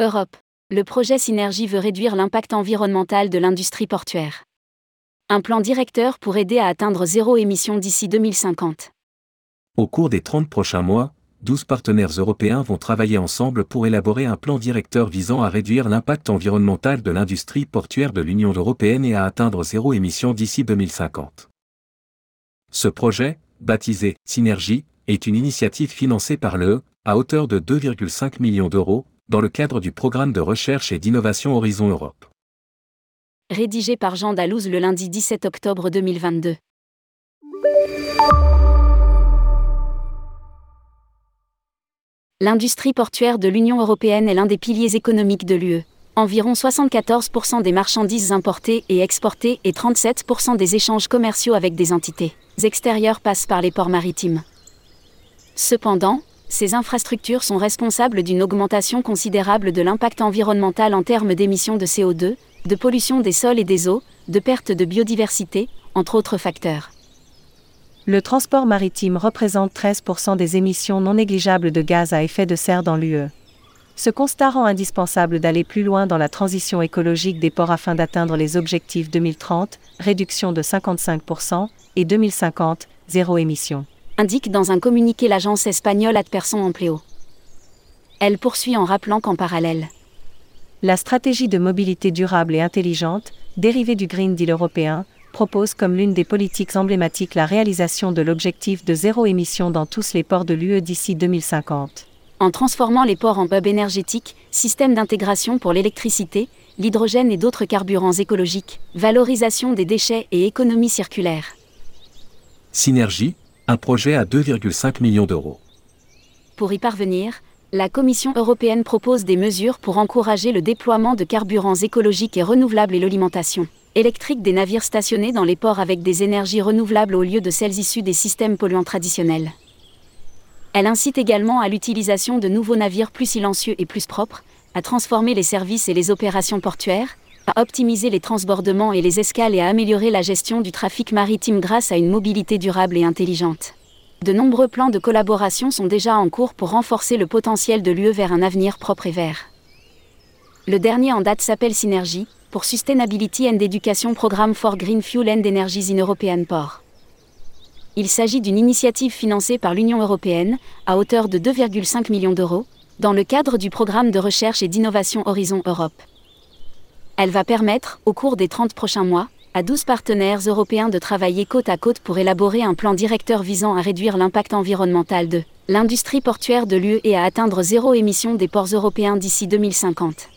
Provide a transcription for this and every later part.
Europe. Le projet Synergie veut réduire l'impact environnemental de l'industrie portuaire. Un plan directeur pour aider à atteindre zéro émission d'ici 2050. Au cours des 30 prochains mois, 12 partenaires européens vont travailler ensemble pour élaborer un plan directeur visant à réduire l'impact environnemental de l'industrie portuaire de l'Union européenne et à atteindre zéro émission d'ici 2050. Ce projet, baptisé Synergie, est une initiative financée par l'EE, à hauteur de 2,5 millions d'euros, dans le cadre du programme de recherche et d'innovation Horizon Europe. Rédigé par Jean Dalouse le lundi 17 octobre 2022. L'industrie portuaire de l'Union européenne est l'un des piliers économiques de l'UE. Environ 74% des marchandises importées et exportées et 37% des échanges commerciaux avec des entités extérieures passent par les ports maritimes. Cependant, ces infrastructures sont responsables d'une augmentation considérable de l'impact environnemental en termes d'émissions de CO2, de pollution des sols et des eaux, de perte de biodiversité, entre autres facteurs. Le transport maritime représente 13% des émissions non négligeables de gaz à effet de serre dans l'UE. Ce constat rend indispensable d'aller plus loin dans la transition écologique des ports afin d'atteindre les objectifs 2030, réduction de 55%, et 2050, zéro émission. Indique dans un communiqué l'agence espagnole Ad Person Empleo. Elle poursuit en rappelant qu'en parallèle, la stratégie de mobilité durable et intelligente, dérivée du Green Deal européen, propose comme l'une des politiques emblématiques la réalisation de l'objectif de zéro émission dans tous les ports de l'UE d'ici 2050. En transformant les ports en hubs énergétiques, systèmes d'intégration pour l'électricité, l'hydrogène et d'autres carburants écologiques, valorisation des déchets et économie circulaire. Synergie, un projet à 2,5 millions d'euros. Pour y parvenir, la Commission européenne propose des mesures pour encourager le déploiement de carburants écologiques et renouvelables et l'alimentation électrique des navires stationnés dans les ports avec des énergies renouvelables au lieu de celles issues des systèmes polluants traditionnels. Elle incite également à l'utilisation de nouveaux navires plus silencieux et plus propres, à transformer les services et les opérations portuaires, à optimiser les transbordements et les escales et à améliorer la gestion du trafic maritime grâce à une mobilité durable et intelligente. De nombreux plans de collaboration sont déjà en cours pour renforcer le potentiel de l'UE vers un avenir propre et vert. Le dernier en date s'appelle Synergie, pour Sustainability and Education Programme for Green Fuel and Energies in European Port. Il s'agit d'une initiative financée par l'Union européenne, à hauteur de 2,5 millions d'euros, dans le cadre du programme de recherche et d'innovation Horizon Europe. Elle va permettre, au cours des 30 prochains mois, à 12 partenaires européens de travailler côte à côte pour élaborer un plan directeur visant à réduire l'impact environnemental de l'industrie portuaire de l'UE et à atteindre zéro émission des ports européens d'ici 2050.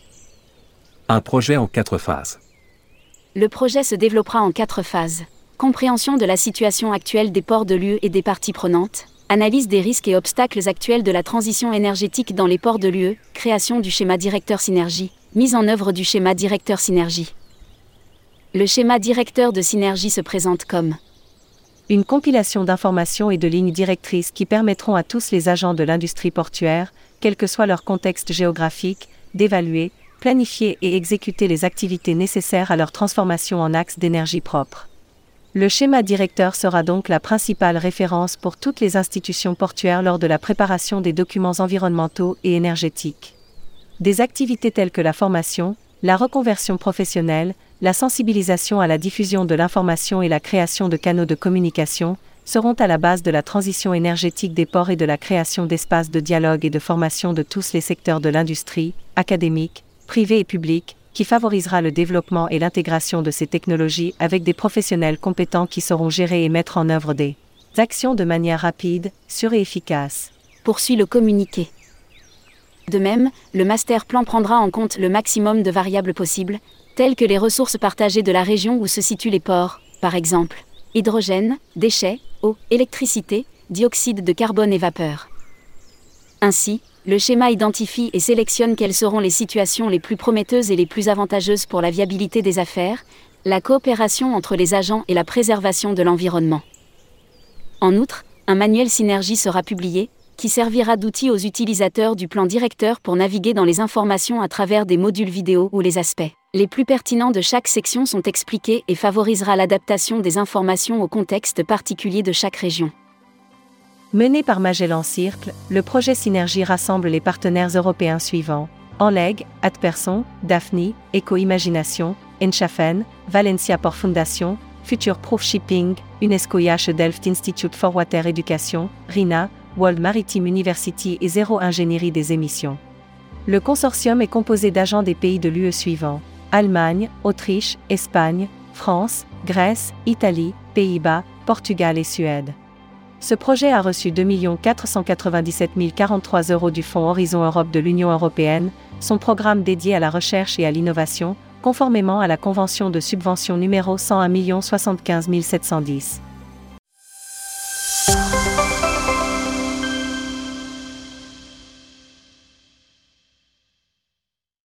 Un projet en quatre phases. Le projet se développera en quatre phases. Compréhension de la situation actuelle des ports de l'UE et des parties prenantes, analyse des risques et obstacles actuels de la transition énergétique dans les ports de l'UE, création du schéma directeur synergie, mise en œuvre du schéma directeur synergie. Le schéma directeur de synergie se présente comme une compilation d'informations et de lignes directrices qui permettront à tous les agents de l'industrie portuaire, quel que soit leur contexte géographique, d'évaluer, planifier et exécuter les activités nécessaires à leur transformation en axe d'énergie propre. Le schéma directeur sera donc la principale référence pour toutes les institutions portuaires lors de la préparation des documents environnementaux et énergétiques. Des activités telles que la formation, la reconversion professionnelle, la sensibilisation à la diffusion de l'information et la création de canaux de communication seront à la base de la transition énergétique des ports et de la création d'espaces de dialogue et de formation de tous les secteurs de l'industrie, académique, privé et public, qui favorisera le développement et l'intégration de ces technologies avec des professionnels compétents qui sauront gérer et mettre en œuvre des actions de manière rapide, sûre et efficace. Poursuit le communiqué. De même, le master plan prendra en compte le maximum de variables possibles, telles que les ressources partagées de la région où se situent les ports, par exemple hydrogène, déchets, eau, électricité, dioxyde de carbone et vapeur. Ainsi, le schéma identifie et sélectionne quelles seront les situations les plus prometteuses et les plus avantageuses pour la viabilité des affaires, la coopération entre les agents et la préservation de l'environnement. En outre, un manuel synergie sera publié, qui servira d'outil aux utilisateurs du plan directeur pour naviguer dans les informations à travers des modules vidéo où les aspects les plus pertinents de chaque section sont expliqués et favorisera l'adaptation des informations au contexte particulier de chaque région. Mené par Magellan Circle, le projet Synergie rassemble les partenaires européens suivants Enleg, Adperson, Daphne, Eco-Imagination, Enschaffen, Valencia Port Foundation, Future Proof Shipping, UNESCO IH Delft Institute for Water Education, RINA, World Maritime University et Zéro Ingénierie des émissions. Le consortium est composé d'agents des pays de l'UE suivants Allemagne, Autriche, Espagne, France, Grèce, Italie, Pays-Bas, Portugal et Suède. Ce projet a reçu 2 497 043 euros du Fonds Horizon Europe de l'Union européenne, son programme dédié à la recherche et à l'innovation, conformément à la Convention de subvention numéro 101 75 710.